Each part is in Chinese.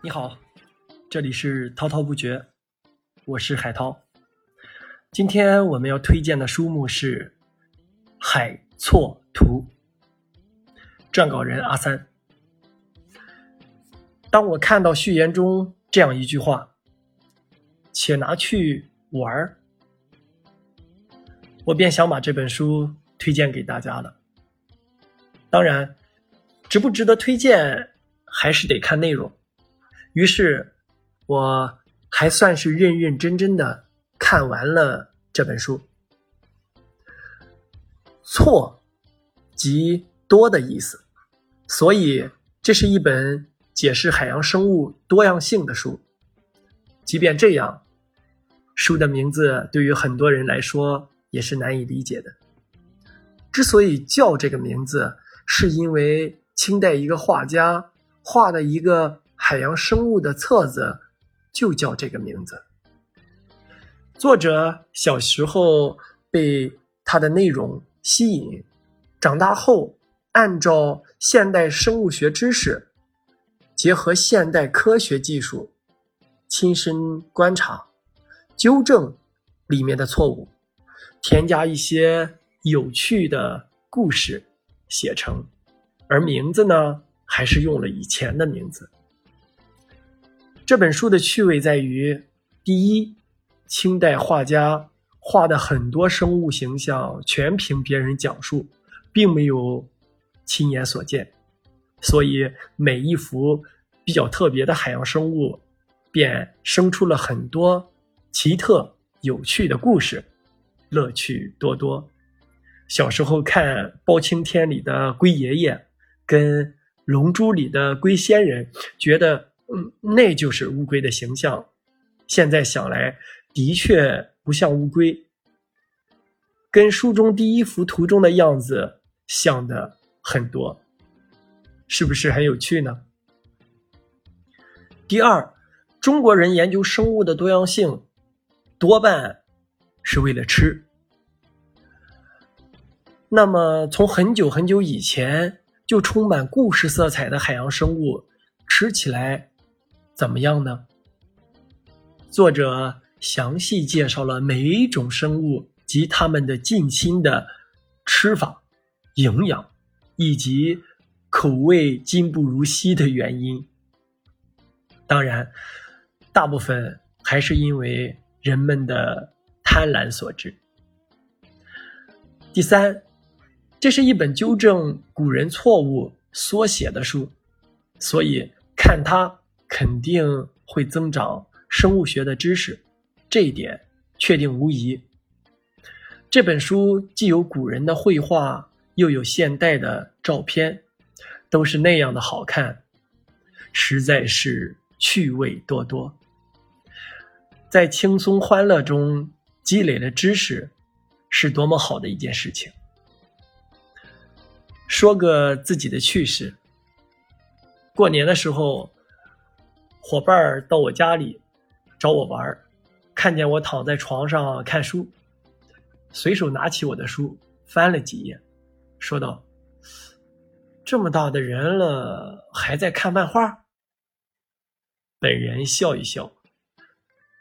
你好，这里是滔滔不绝，我是海涛。今天我们要推荐的书目是《海错图》，撰稿人阿三。当我看到序言中这样一句话，“且拿去玩儿”，我便想把这本书推荐给大家了。当然，值不值得推荐，还是得看内容。于是，我还算是认认真真的看完了这本书。错，即多的意思，所以这是一本解释海洋生物多样性的书。即便这样，书的名字对于很多人来说也是难以理解的。之所以叫这个名字，是因为清代一个画家画的一个。海洋生物的册子就叫这个名字。作者小时候被它的内容吸引，长大后按照现代生物学知识，结合现代科学技术，亲身观察、纠正里面的错误，添加一些有趣的故事写成，而名字呢，还是用了以前的名字。这本书的趣味在于，第一，清代画家画的很多生物形象全凭别人讲述，并没有亲眼所见，所以每一幅比较特别的海洋生物，便生出了很多奇特有趣的故事，乐趣多多。小时候看《包青天》里的龟爷爷，跟《龙珠》里的龟仙人，觉得。嗯，那就是乌龟的形象。现在想来，的确不像乌龟，跟书中第一幅图中的样子像的很多，是不是很有趣呢？第二，中国人研究生物的多样性，多半是为了吃。那么，从很久很久以前就充满故事色彩的海洋生物，吃起来。怎么样呢？作者详细介绍了每一种生物及它们的近亲的吃法、营养以及口味今不如昔的原因。当然，大部分还是因为人们的贪婪所致。第三，这是一本纠正古人错误缩写的书，所以看它。肯定会增长生物学的知识，这一点确定无疑。这本书既有古人的绘画，又有现代的照片，都是那样的好看，实在是趣味多多。在轻松欢乐中积累了知识，是多么好的一件事情。说个自己的趣事，过年的时候。伙伴到我家里找我玩看见我躺在床上看书，随手拿起我的书翻了几页，说道：“这么大的人了，还在看漫画？”本人笑一笑，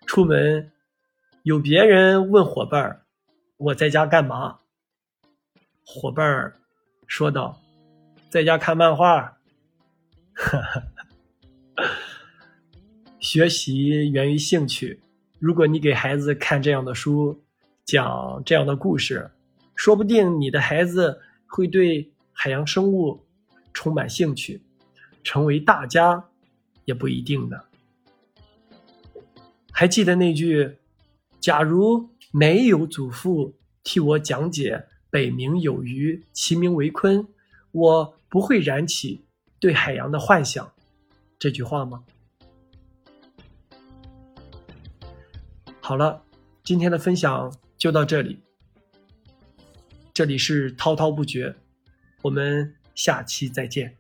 出门有别人问伙伴：“我在家干嘛？”伙伴说道：“在家看漫画。”哈哈。学习源于兴趣。如果你给孩子看这样的书，讲这样的故事，说不定你的孩子会对海洋生物充满兴趣，成为大家也不一定呢。还记得那句：“假如没有祖父替我讲解‘北冥有鱼，其名为鲲’，我不会燃起对海洋的幻想。”这句话吗？好了，今天的分享就到这里。这里是滔滔不绝，我们下期再见。